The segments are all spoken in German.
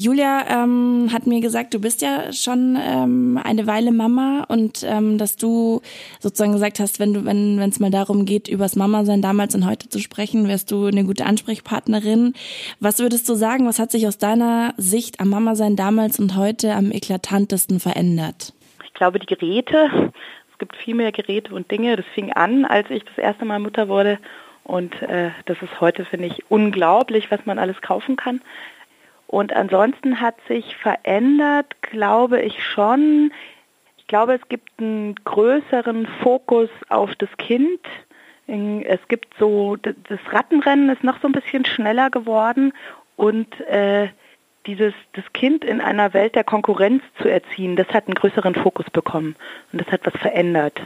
Julia ähm, hat mir gesagt, du bist ja schon ähm, eine Weile Mama und ähm, dass du sozusagen gesagt hast, wenn du, wenn es mal darum geht, übers Mama sein damals und heute zu sprechen, wärst du eine gute Ansprechpartnerin. Was würdest du sagen, was hat sich aus deiner Sicht am Mama sein damals und heute am eklatantesten verändert? Ich glaube, die Geräte. Es gibt viel mehr Geräte und Dinge. Das fing an, als ich das erste Mal Mutter wurde. Und äh, das ist heute, finde ich, unglaublich, was man alles kaufen kann. Und ansonsten hat sich verändert, glaube ich schon. Ich glaube, es gibt einen größeren Fokus auf das Kind. Es gibt so, das Rattenrennen ist noch so ein bisschen schneller geworden und äh, dieses, das Kind in einer Welt der Konkurrenz zu erziehen, das hat einen größeren Fokus bekommen und das hat was verändert.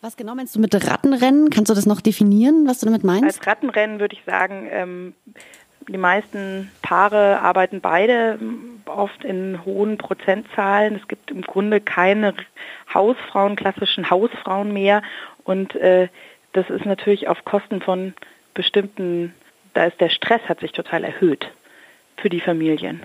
Was genau meinst du mit Rattenrennen? Kannst du das noch definieren, was du damit meinst? Als Rattenrennen würde ich sagen, ähm, die meisten Paare arbeiten beide oft in hohen Prozentzahlen. Es gibt im Grunde keine Hausfrauen, klassischen Hausfrauen mehr. Und äh, das ist natürlich auf Kosten von bestimmten, da ist der Stress hat sich total erhöht für die Familien.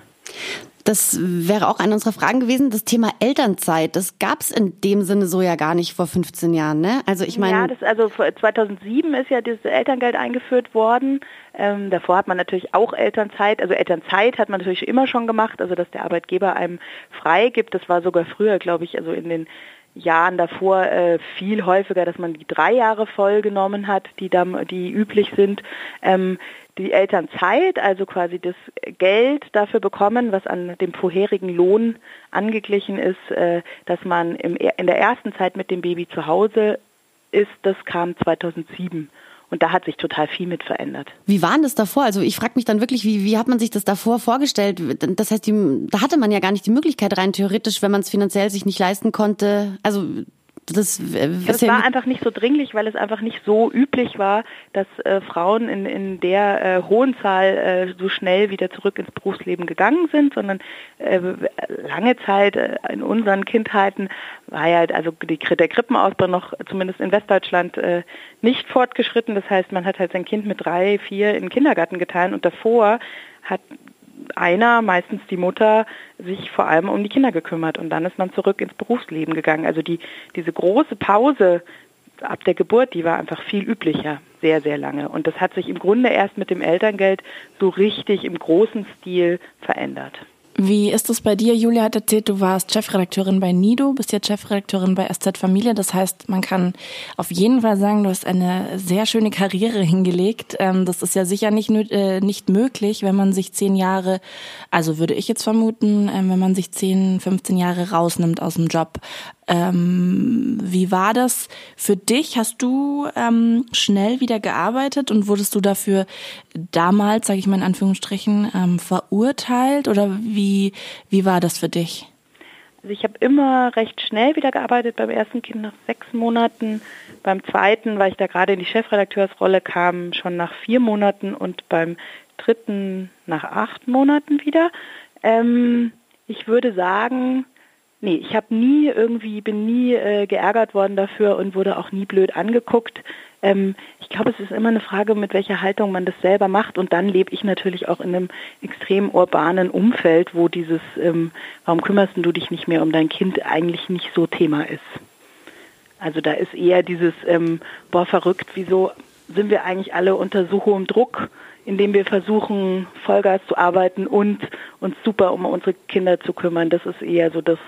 Das wäre auch eine unserer Fragen gewesen. Das Thema Elternzeit, das gab es in dem Sinne so ja gar nicht vor 15 Jahren, ne? Also ich meine. Ja, das, also 2007 ist ja dieses Elterngeld eingeführt worden. Ähm, davor hat man natürlich auch Elternzeit. Also Elternzeit hat man natürlich immer schon gemacht, also dass der Arbeitgeber einem frei gibt. Das war sogar früher, glaube ich, also in den Jahren davor äh, viel häufiger, dass man die drei Jahre voll genommen hat, die, da, die üblich sind. Ähm, die Elternzeit, also quasi das Geld dafür bekommen, was an dem vorherigen Lohn angeglichen ist, äh, dass man in der ersten Zeit mit dem Baby zu Hause ist, das kam 2007. Und da hat sich total viel mit verändert. Wie war das davor? Also ich frage mich dann wirklich, wie, wie hat man sich das davor vorgestellt? Das heißt, die, da hatte man ja gar nicht die Möglichkeit rein theoretisch, wenn man es finanziell sich nicht leisten konnte. Also das, das war einfach nicht so dringlich, weil es einfach nicht so üblich war, dass äh, Frauen in, in der äh, hohen Zahl äh, so schnell wieder zurück ins Berufsleben gegangen sind, sondern äh, lange Zeit äh, in unseren Kindheiten war ja also die, der Krippenausbau noch zumindest in Westdeutschland äh, nicht fortgeschritten. Das heißt, man hat halt sein Kind mit drei, vier in den Kindergarten getan und davor hat einer, meistens die Mutter, sich vor allem um die Kinder gekümmert und dann ist man zurück ins Berufsleben gegangen. Also die, diese große Pause ab der Geburt, die war einfach viel üblicher, sehr, sehr lange. Und das hat sich im Grunde erst mit dem Elterngeld so richtig im großen Stil verändert. Wie ist es bei dir? Julia hat erzählt, du warst Chefredakteurin bei Nido, bist jetzt Chefredakteurin bei SZ Familie. Das heißt, man kann auf jeden Fall sagen, du hast eine sehr schöne Karriere hingelegt. Ähm, das ist ja sicher nicht, äh, nicht möglich, wenn man sich zehn Jahre, also würde ich jetzt vermuten, ähm, wenn man sich zehn, 15 Jahre rausnimmt aus dem Job. Ähm, wie war das für dich? Hast du ähm, schnell wieder gearbeitet und wurdest du dafür damals, sage ich mal in Anführungsstrichen, ähm, verurteilt oder wie, wie war das für dich? Also ich habe immer recht schnell wieder gearbeitet, beim ersten Kind nach sechs Monaten, beim zweiten, weil ich da gerade in die Chefredakteursrolle kam, schon nach vier Monaten und beim dritten nach acht Monaten wieder. Ähm, ich würde sagen, Nee, ich habe nie irgendwie, bin nie äh, geärgert worden dafür und wurde auch nie blöd angeguckt. Ähm, ich glaube, es ist immer eine Frage, mit welcher Haltung man das selber macht. Und dann lebe ich natürlich auch in einem extrem urbanen Umfeld, wo dieses, ähm, warum kümmerst du dich nicht mehr um dein Kind, eigentlich nicht so Thema ist. Also da ist eher dieses, ähm, boah, verrückt, wieso sind wir eigentlich alle unter so hohem Druck, indem wir versuchen, Vollgas zu arbeiten und uns super um unsere Kinder zu kümmern. Das ist eher so das,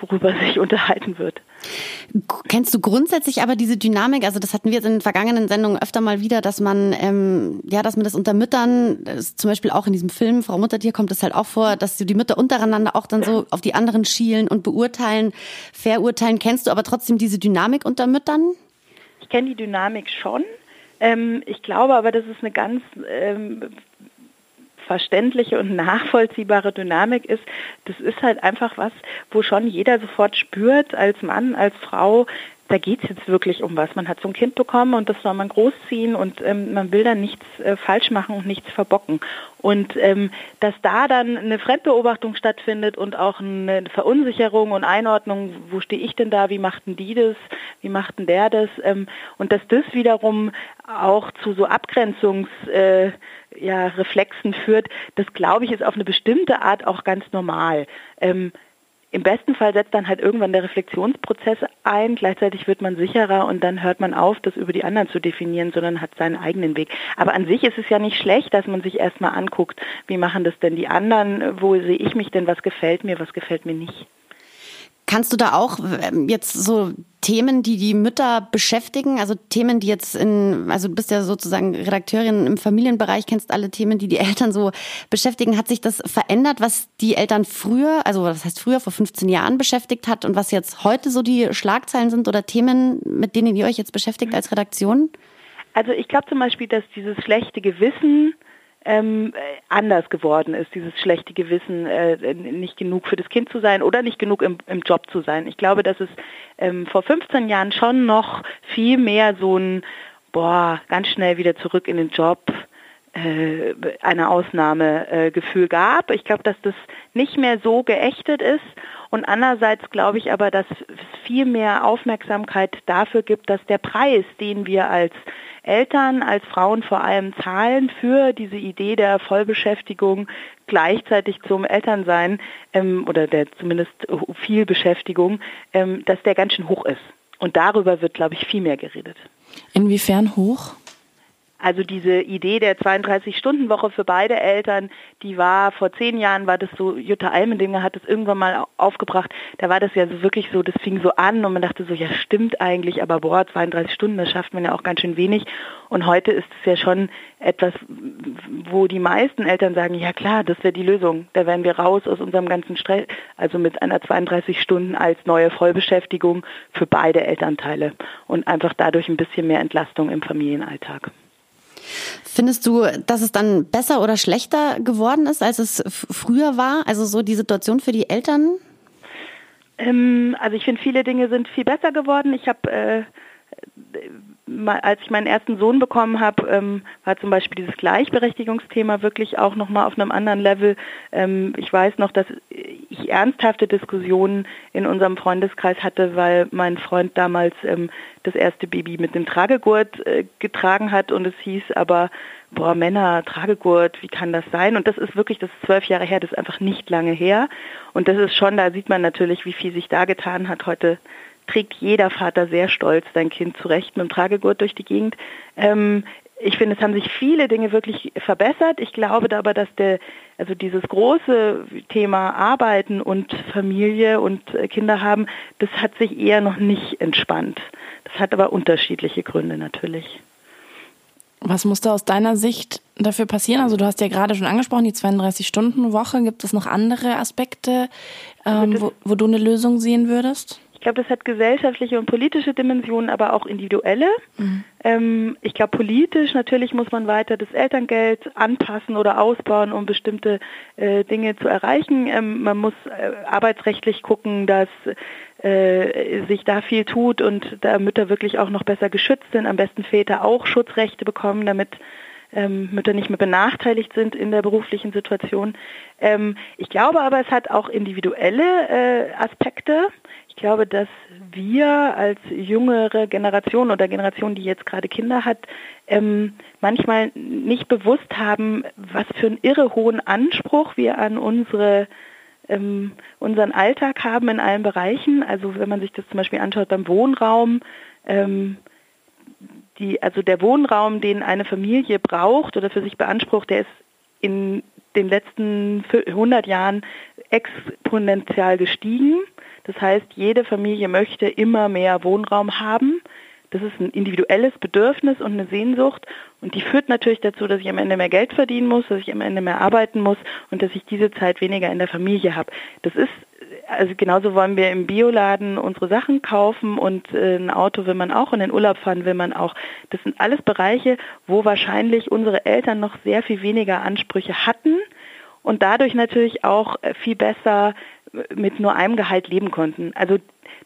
worüber sich unterhalten wird. Kennst du grundsätzlich aber diese Dynamik? Also das hatten wir jetzt in den vergangenen Sendungen öfter mal wieder, dass man ähm, ja, dass man das unter Müttern, das zum Beispiel auch in diesem Film Frau Muttertier kommt es halt auch vor, dass die Mütter untereinander auch dann so auf die anderen schielen und beurteilen, verurteilen. Kennst du aber trotzdem diese Dynamik unter Müttern? Ich kenne die Dynamik schon. Ähm, ich glaube aber, das ist eine ganz ähm, verständliche und nachvollziehbare Dynamik ist, das ist halt einfach was, wo schon jeder sofort spürt, als Mann, als Frau, da geht es jetzt wirklich um was. Man hat so ein Kind bekommen und das soll man großziehen und ähm, man will dann nichts äh, falsch machen und nichts verbocken. Und ähm, dass da dann eine Fremdbeobachtung stattfindet und auch eine Verunsicherung und Einordnung, wo stehe ich denn da, wie machten die das, wie machten der das, ähm, und dass das wiederum auch zu so Abgrenzungsreflexen äh, ja, führt, das glaube ich ist auf eine bestimmte Art auch ganz normal. Ähm, im besten Fall setzt dann halt irgendwann der Reflexionsprozess ein, gleichzeitig wird man sicherer und dann hört man auf, das über die anderen zu definieren, sondern hat seinen eigenen Weg. Aber an sich ist es ja nicht schlecht, dass man sich erstmal anguckt, wie machen das denn die anderen, wo sehe ich mich denn, was gefällt mir, was gefällt mir nicht. Kannst du da auch ähm, jetzt so Themen, die die Mütter beschäftigen, also Themen, die jetzt in, also du bist ja sozusagen Redakteurin im Familienbereich, kennst alle Themen, die die Eltern so beschäftigen. Hat sich das verändert, was die Eltern früher, also was heißt früher, vor 15 Jahren beschäftigt hat und was jetzt heute so die Schlagzeilen sind oder Themen, mit denen ihr euch jetzt beschäftigt als Redaktion? Also ich glaube zum Beispiel, dass dieses schlechte Gewissen, ähm, anders geworden ist, dieses schlechte Gewissen, äh, nicht genug für das Kind zu sein oder nicht genug im, im Job zu sein. Ich glaube, dass es ähm, vor 15 Jahren schon noch viel mehr so ein, boah, ganz schnell wieder zurück in den Job, äh, eine Ausnahmegefühl äh, gab. Ich glaube, dass das nicht mehr so geächtet ist. Und andererseits glaube ich aber, dass es viel mehr Aufmerksamkeit dafür gibt, dass der Preis, den wir als Eltern, als Frauen vor allem zahlen für diese Idee der Vollbeschäftigung gleichzeitig zum Elternsein ähm, oder der zumindest viel Beschäftigung, ähm, dass der ganz schön hoch ist. Und darüber wird, glaube ich, viel mehr geredet. Inwiefern hoch? Also diese Idee der 32-Stunden-Woche für beide Eltern, die war vor zehn Jahren, war das so, Jutta Almendinger hat das irgendwann mal aufgebracht, da war das ja so wirklich so, das fing so an und man dachte so, ja stimmt eigentlich, aber boah, 32 Stunden, das schafft man ja auch ganz schön wenig. Und heute ist es ja schon etwas, wo die meisten Eltern sagen, ja klar, das wäre die Lösung, da wären wir raus aus unserem ganzen Stress, also mit einer 32 Stunden als neue Vollbeschäftigung für beide Elternteile und einfach dadurch ein bisschen mehr Entlastung im Familienalltag. Findest du, dass es dann besser oder schlechter geworden ist, als es früher war? Also so die Situation für die Eltern? Ähm, also ich finde, viele Dinge sind viel besser geworden. Ich habe äh, als ich meinen ersten Sohn bekommen habe, ähm, war zum Beispiel dieses Gleichberechtigungsthema wirklich auch nochmal auf einem anderen Level. Ähm, ich weiß noch, dass ich ernsthafte Diskussionen in unserem Freundeskreis hatte, weil mein Freund damals ähm, das erste Baby mit dem Tragegurt äh, getragen hat und es hieß aber, boah, Männer, Tragegurt, wie kann das sein? Und das ist wirklich, das ist zwölf Jahre her, das ist einfach nicht lange her. Und das ist schon, da sieht man natürlich, wie viel sich da getan hat. Heute trägt jeder Vater sehr stolz sein Kind zurecht mit dem Tragegurt durch die Gegend. Ähm, ich finde, es haben sich viele Dinge wirklich verbessert. Ich glaube aber, dass der, also dieses große Thema Arbeiten und Familie und äh, Kinder haben, das hat sich eher noch nicht entspannt. Das hat aber unterschiedliche Gründe natürlich. Was musste aus deiner Sicht dafür passieren? Also du hast ja gerade schon angesprochen, die 32-Stunden-Woche. Gibt es noch andere Aspekte, ähm, wo, wo du eine Lösung sehen würdest? Ich glaube, das hat gesellschaftliche und politische Dimensionen, aber auch individuelle. Mhm. Ähm, ich glaube, politisch natürlich muss man weiter das Elterngeld anpassen oder ausbauen, um bestimmte äh, Dinge zu erreichen. Ähm, man muss äh, arbeitsrechtlich gucken, dass äh, sich da viel tut und da Mütter wirklich auch noch besser geschützt sind, am besten Väter auch Schutzrechte bekommen, damit ähm, Mütter nicht mehr benachteiligt sind in der beruflichen Situation. Ähm, ich glaube aber, es hat auch individuelle äh, Aspekte glaube, dass wir als jüngere Generation oder Generation, die jetzt gerade Kinder hat, ähm, manchmal nicht bewusst haben, was für einen irre hohen Anspruch wir an unsere ähm, unseren Alltag haben in allen Bereichen. Also wenn man sich das zum Beispiel anschaut beim Wohnraum, ähm, die, also der Wohnraum, den eine Familie braucht oder für sich beansprucht, der ist in den letzten 100 Jahren exponentiell gestiegen. Das heißt, jede Familie möchte immer mehr Wohnraum haben. Das ist ein individuelles Bedürfnis und eine Sehnsucht und die führt natürlich dazu, dass ich am Ende mehr Geld verdienen muss, dass ich am Ende mehr arbeiten muss und dass ich diese Zeit weniger in der Familie habe. Das ist also genauso wollen wir im Bioladen unsere Sachen kaufen und äh, ein Auto will man auch und in den Urlaub fahren will man auch. Das sind alles Bereiche, wo wahrscheinlich unsere Eltern noch sehr viel weniger Ansprüche hatten und dadurch natürlich auch äh, viel besser mit nur einem Gehalt leben konnten. Also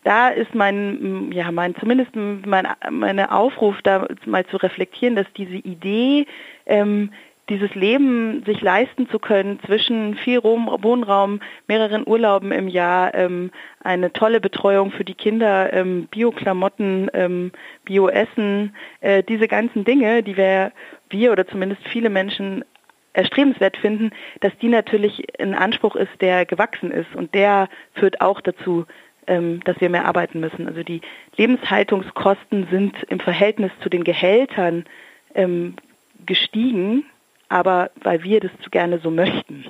da ist mein, ja, mein, zumindest mein, meine Aufruf, da mal zu reflektieren, dass diese Idee, ähm, dieses Leben sich leisten zu können zwischen viel Wohnraum, mehreren Urlauben im Jahr, ähm, eine tolle Betreuung für die Kinder, ähm, Bio-Klamotten, ähm, Bio-Essen, äh, diese ganzen Dinge, die wir, wir oder zumindest viele Menschen erstrebenswert finden, dass die natürlich ein Anspruch ist, der gewachsen ist und der führt auch dazu, ähm, dass wir mehr arbeiten müssen. Also die Lebenshaltungskosten sind im Verhältnis zu den Gehältern ähm, gestiegen, aber weil wir das zu gerne so möchten.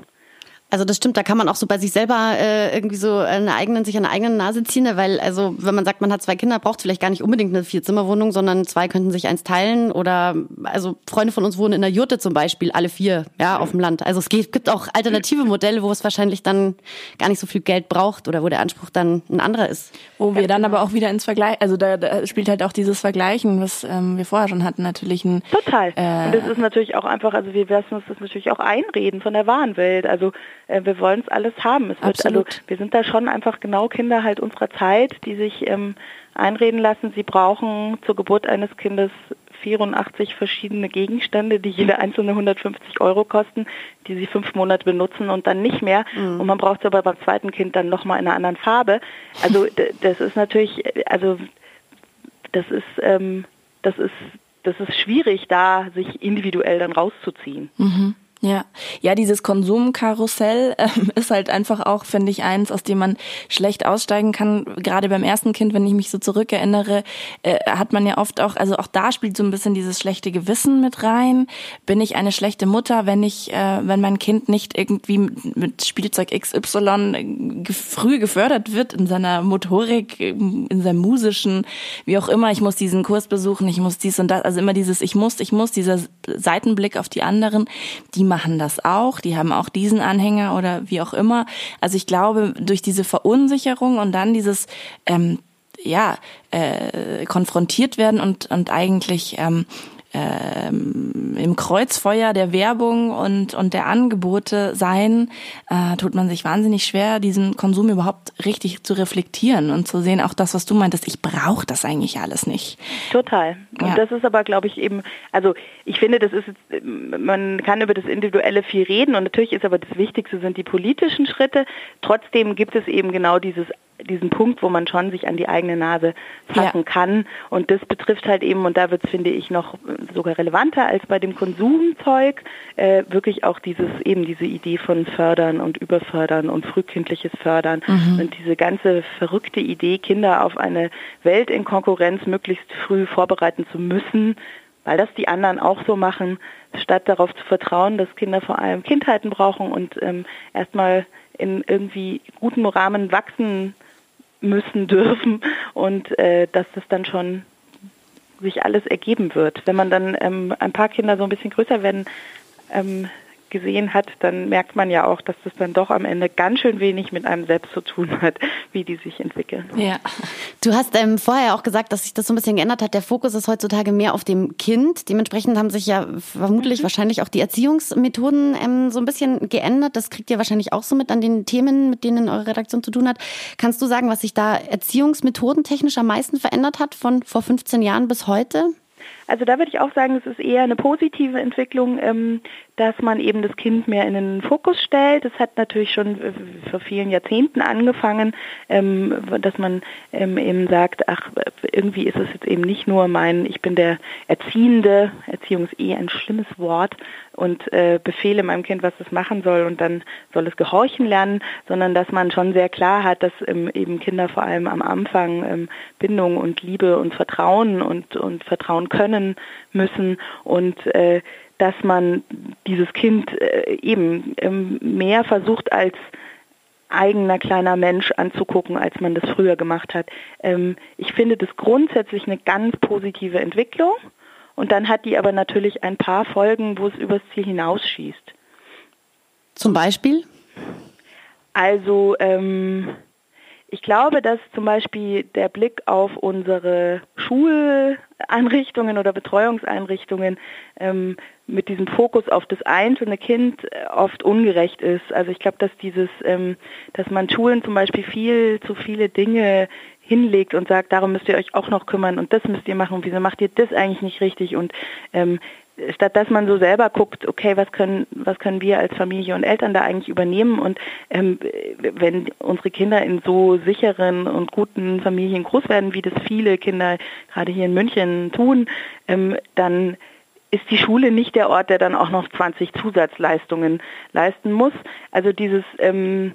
Also das stimmt, da kann man auch so bei sich selber äh, irgendwie so eine eigenen, sich an eine eigene Nase ziehen, ne? weil also wenn man sagt, man hat zwei Kinder, braucht es vielleicht gar nicht unbedingt eine Vierzimmerwohnung, sondern zwei könnten sich eins teilen oder also Freunde von uns wohnen in der Jurte zum Beispiel, alle vier, ja, auf dem Land. Also es gibt auch alternative Modelle, wo es wahrscheinlich dann gar nicht so viel Geld braucht oder wo der Anspruch dann ein anderer ist. Wo wir dann aber auch wieder ins Vergleich, also da, da spielt halt auch dieses Vergleichen, was ähm, wir vorher schon hatten, natürlich ein... Total. Äh, Und das ist natürlich auch einfach, also wir lassen uns das natürlich auch einreden von der wahren Welt. Also äh, wir wollen es alles haben. Es wird, also, wir sind da schon einfach genau Kinder halt unserer Zeit, die sich ähm, einreden lassen, sie brauchen zur Geburt eines Kindes 84 verschiedene Gegenstände, die jede einzelne 150 Euro kosten, die sie fünf Monate benutzen und dann nicht mehr. Mhm. Und man braucht es aber beim zweiten Kind dann nochmal in einer anderen Farbe. Also das ist natürlich, also das ist, ähm, das ist, das ist schwierig, da sich individuell dann rauszuziehen. Mhm. Ja, ja, dieses Konsumkarussell äh, ist halt einfach auch, finde ich, eins, aus dem man schlecht aussteigen kann. Gerade beim ersten Kind, wenn ich mich so zurückerinnere, äh, hat man ja oft auch, also auch da spielt so ein bisschen dieses schlechte Gewissen mit rein. Bin ich eine schlechte Mutter, wenn ich, äh, wenn mein Kind nicht irgendwie mit Spielzeug XY früh gefördert wird in seiner Motorik, in seinem musischen, wie auch immer. Ich muss diesen Kurs besuchen, ich muss dies und das, also immer dieses Ich muss, ich muss, dieser Seitenblick auf die anderen, die machen das auch, die haben auch diesen Anhänger oder wie auch immer. Also ich glaube, durch diese Verunsicherung und dann dieses ähm, ja äh, konfrontiert werden und und eigentlich ähm, ähm, im Kreuzfeuer der Werbung und, und der Angebote sein, äh, tut man sich wahnsinnig schwer, diesen Konsum überhaupt richtig zu reflektieren und zu sehen, auch das, was du meintest, ich brauche das eigentlich alles nicht. Total. Und ja. das ist aber, glaube ich, eben, also ich finde, das ist, man kann über das Individuelle viel reden und natürlich ist aber das Wichtigste sind die politischen Schritte. Trotzdem gibt es eben genau dieses diesen Punkt, wo man schon sich an die eigene Nase fassen ja. kann. Und das betrifft halt eben, und da wird es, finde ich, noch sogar relevanter als bei dem Konsumzeug, äh, wirklich auch dieses, eben diese Idee von Fördern und Überfördern und frühkindliches Fördern mhm. und diese ganze verrückte Idee, Kinder auf eine Welt in Konkurrenz möglichst früh vorbereiten zu müssen, weil das die anderen auch so machen, statt darauf zu vertrauen, dass Kinder vor allem Kindheiten brauchen und ähm, erstmal in irgendwie gutem Rahmen wachsen müssen dürfen und äh, dass das dann schon sich alles ergeben wird. Wenn man dann ähm, ein paar Kinder so ein bisschen größer werden, ähm, gesehen hat, dann merkt man ja auch, dass das dann doch am Ende ganz schön wenig mit einem selbst zu tun hat, wie die sich entwickeln. Ja. Du hast ähm, vorher auch gesagt, dass sich das so ein bisschen geändert hat. Der Fokus ist heutzutage mehr auf dem Kind. Dementsprechend haben sich ja vermutlich mhm. wahrscheinlich auch die Erziehungsmethoden ähm, so ein bisschen geändert. Das kriegt ihr wahrscheinlich auch so mit an den Themen, mit denen eure Redaktion zu tun hat. Kannst du sagen, was sich da erziehungsmethodentechnisch am meisten verändert hat von vor 15 Jahren bis heute? Also da würde ich auch sagen, es ist eher eine positive Entwicklung, ähm, dass man eben das Kind mehr in den Fokus stellt. Das hat natürlich schon vor vielen Jahrzehnten angefangen, ähm, dass man ähm, eben sagt, ach, irgendwie ist es jetzt eben nicht nur mein, ich bin der Erziehende, Erziehung ist eh ein schlimmes Wort und äh, befehle meinem Kind, was es machen soll und dann soll es gehorchen lernen, sondern dass man schon sehr klar hat, dass ähm, eben Kinder vor allem am Anfang ähm, Bindung und Liebe und Vertrauen und, und Vertrauen können müssen und äh, dass man dieses Kind äh, eben ähm, mehr versucht als eigener kleiner Mensch anzugucken, als man das früher gemacht hat. Ähm, ich finde das grundsätzlich eine ganz positive Entwicklung und dann hat die aber natürlich ein paar Folgen, wo es übers Ziel hinausschießt. Zum Beispiel? Also ähm, ich glaube, dass zum Beispiel der Blick auf unsere Schul, Einrichtungen oder Betreuungseinrichtungen ähm, mit diesem Fokus auf das einzelne Kind äh, oft ungerecht ist. Also ich glaube, dass dieses, ähm, dass man Schulen zum Beispiel viel zu viele Dinge hinlegt und sagt, darum müsst ihr euch auch noch kümmern und das müsst ihr machen und wieso macht ihr das eigentlich nicht richtig und ähm, statt dass man so selber guckt, okay, was können, was können wir als Familie und Eltern da eigentlich übernehmen und ähm, wenn unsere Kinder in so sicheren und guten Familien groß werden, wie das viele Kinder gerade hier in München tun, ähm, dann ist die Schule nicht der Ort, der dann auch noch 20 Zusatzleistungen leisten muss. Also dieses ähm,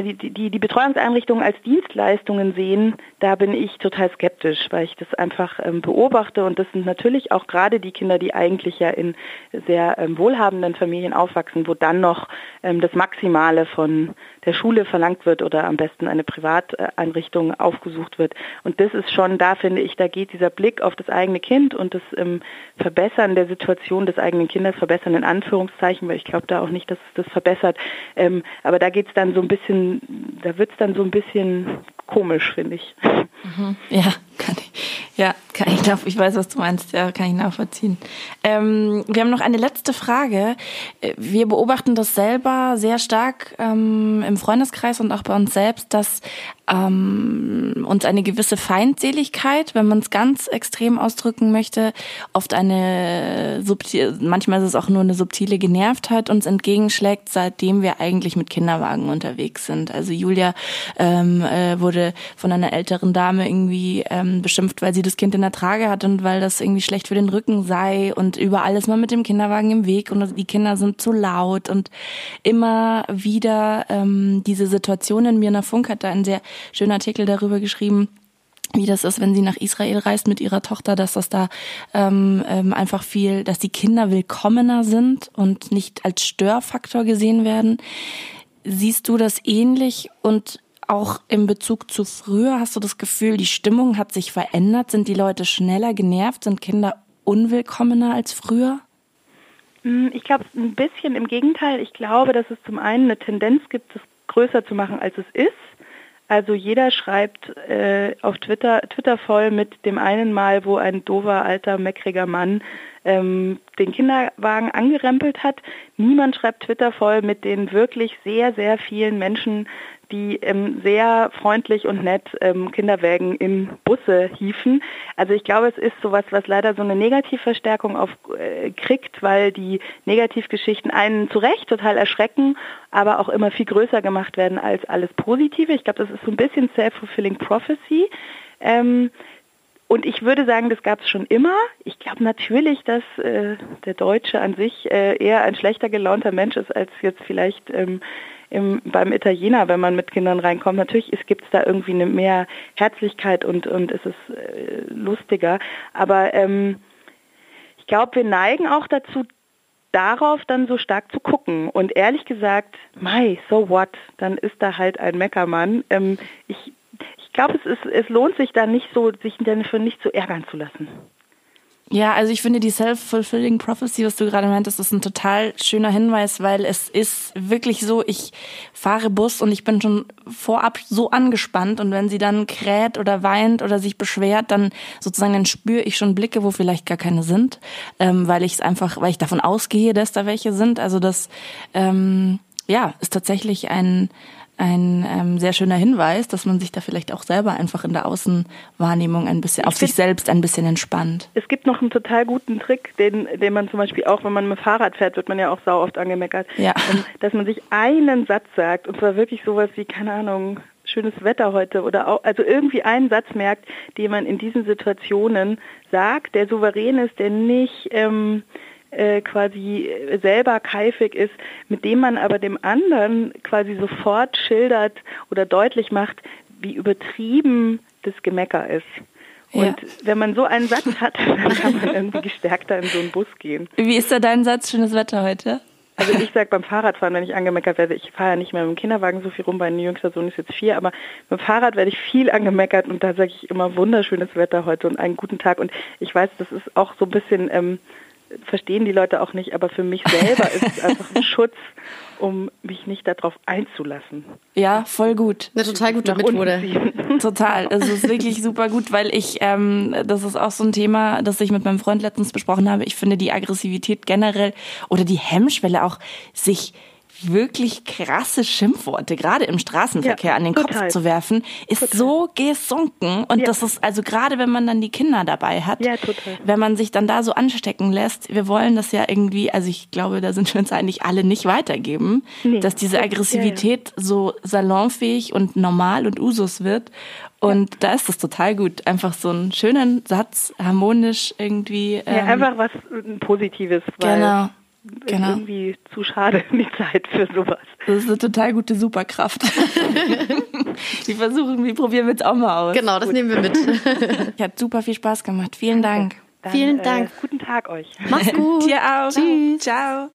die, die, die Betreuungseinrichtungen als Dienstleistungen sehen, da bin ich total skeptisch, weil ich das einfach ähm, beobachte und das sind natürlich auch gerade die Kinder, die eigentlich ja in sehr ähm, wohlhabenden Familien aufwachsen, wo dann noch ähm, das Maximale von der Schule verlangt wird oder am besten eine Privateinrichtung aufgesucht wird. Und das ist schon, da finde ich, da geht dieser Blick auf das eigene Kind und das ähm, Verbessern der Situation des eigenen Kindes, verbessern in Anführungszeichen, weil ich glaube da auch nicht, dass es das verbessert. Ähm, aber da geht es dann so ein bisschen, da wird es dann so ein bisschen komisch, finde ich. Mhm. Ja, kann ich. Ja, kann ich nach, ich weiß, was du meinst, ja, kann ich nachvollziehen. Ähm, wir haben noch eine letzte Frage. Wir beobachten das selber sehr stark ähm, im Freundeskreis und auch bei uns selbst, dass ähm, uns eine gewisse Feindseligkeit, wenn man es ganz extrem ausdrücken möchte, oft eine subtil, manchmal ist es auch nur eine subtile Genervtheit uns entgegenschlägt, seitdem wir eigentlich mit Kinderwagen unterwegs sind. Also Julia ähm, äh, wurde von einer älteren Dame irgendwie ähm, beschimpft, weil sie das Kind in der Trage hat und weil das irgendwie schlecht für den Rücken sei und überall ist man mit dem Kinderwagen im Weg und die Kinder sind zu laut und immer wieder ähm, diese Situation Mirna Funk hat da einen sehr schönen Artikel darüber geschrieben, wie das ist, wenn sie nach Israel reist mit ihrer Tochter, dass das da ähm, ähm, einfach viel, dass die Kinder willkommener sind und nicht als Störfaktor gesehen werden. Siehst du das ähnlich und auch im Bezug zu früher hast du das Gefühl, die Stimmung hat sich verändert? Sind die Leute schneller genervt? Sind Kinder unwillkommener als früher? Hm, ich glaube, ein bisschen im Gegenteil. Ich glaube, dass es zum einen eine Tendenz gibt, es größer zu machen, als es ist. Also jeder schreibt äh, auf Twitter, Twitter voll mit dem einen Mal, wo ein dover, alter, meckriger Mann ähm, den Kinderwagen angerempelt hat. Niemand schreibt Twitter voll mit den wirklich sehr, sehr vielen Menschen, die ähm, sehr freundlich und nett ähm, Kinderwägen in Busse hiefen. Also ich glaube, es ist sowas, was leider so eine Negativverstärkung auf, äh, kriegt, weil die Negativgeschichten einen zu Recht total erschrecken, aber auch immer viel größer gemacht werden als alles Positive. Ich glaube, das ist so ein bisschen self-fulfilling prophecy. Ähm, und ich würde sagen, das gab es schon immer. Ich glaube natürlich, dass äh, der Deutsche an sich äh, eher ein schlechter gelaunter Mensch ist als jetzt vielleicht ähm, im, beim Italiener, wenn man mit Kindern reinkommt. Natürlich gibt es da irgendwie eine mehr Herzlichkeit und, und es ist äh, lustiger. Aber ähm, ich glaube, wir neigen auch dazu, darauf dann so stark zu gucken. Und ehrlich gesagt, Mai, so what? Dann ist da halt ein Meckermann. Ähm, ich ich glaube, es, es lohnt sich da nicht so, sich dafür nicht zu ärgern zu lassen. Ja, also ich finde die Self-Fulfilling Prophecy, was du gerade meintest, ist ein total schöner Hinweis, weil es ist wirklich so, ich fahre Bus und ich bin schon vorab so angespannt und wenn sie dann kräht oder weint oder sich beschwert, dann sozusagen dann spüre ich schon Blicke, wo vielleicht gar keine sind, ähm, weil ich es einfach, weil ich davon ausgehe, dass da welche sind. Also das ähm, ja ist tatsächlich ein ein ähm, sehr schöner Hinweis, dass man sich da vielleicht auch selber einfach in der Außenwahrnehmung ein bisschen, auf sich selbst ein bisschen entspannt. Es gibt noch einen total guten Trick, den, den man zum Beispiel auch, wenn man mit dem Fahrrad fährt, wird man ja auch sau oft angemeckert, ja. ähm, dass man sich einen Satz sagt und zwar wirklich sowas wie, keine Ahnung, schönes Wetter heute oder auch, also irgendwie einen Satz merkt, den man in diesen Situationen sagt, der souverän ist, der nicht ähm, äh, quasi selber keifig ist, mit dem man aber dem anderen quasi sofort schildert oder deutlich macht, wie übertrieben das Gemecker ist. Und ja. wenn man so einen Satz hat, dann kann man irgendwie gestärkter in so einen Bus gehen. Wie ist da dein Satz, schönes Wetter heute? Also ich sage beim Fahrradfahren, wenn ich angemeckert werde, ich fahre ja nicht mehr mit dem Kinderwagen so viel rum, mein jüngster Sohn ist jetzt vier, aber dem Fahrrad werde ich viel angemeckert und da sage ich immer wunderschönes Wetter heute und einen guten Tag. Und ich weiß, das ist auch so ein bisschen ähm, verstehen die Leute auch nicht, aber für mich selber ist es einfach ein Schutz, um mich nicht darauf einzulassen. Ja, voll gut. Eine total gute Methode. Total. Es ist wirklich super gut, weil ich, ähm, das ist auch so ein Thema, das ich mit meinem Freund letztens besprochen habe. Ich finde die Aggressivität generell oder die Hemmschwelle auch, sich wirklich krasse Schimpfworte, gerade im Straßenverkehr, ja, an den total. Kopf zu werfen, ist total. so gesunken. Und ja. das ist also gerade, wenn man dann die Kinder dabei hat, ja, wenn man sich dann da so anstecken lässt, wir wollen das ja irgendwie, also ich glaube, da sind wir uns eigentlich alle nicht weitergeben, nee. dass diese Aggressivität so salonfähig und normal und Usus wird. Und da ist es total gut. Einfach so einen schönen Satz, harmonisch irgendwie. Ähm, ja, einfach was Positives. genau genau. irgendwie zu schade die Zeit für sowas. Das ist eine total gute Superkraft. die versuchen, wir probieren wir jetzt auch mal aus. Genau, das Gut. nehmen wir mit. Ich hat super viel Spaß gemacht. Vielen Dank. Dann, Vielen Dank. Äh, guten Tag euch. Mach's gut. Dir auch. Tschüss. Ciao.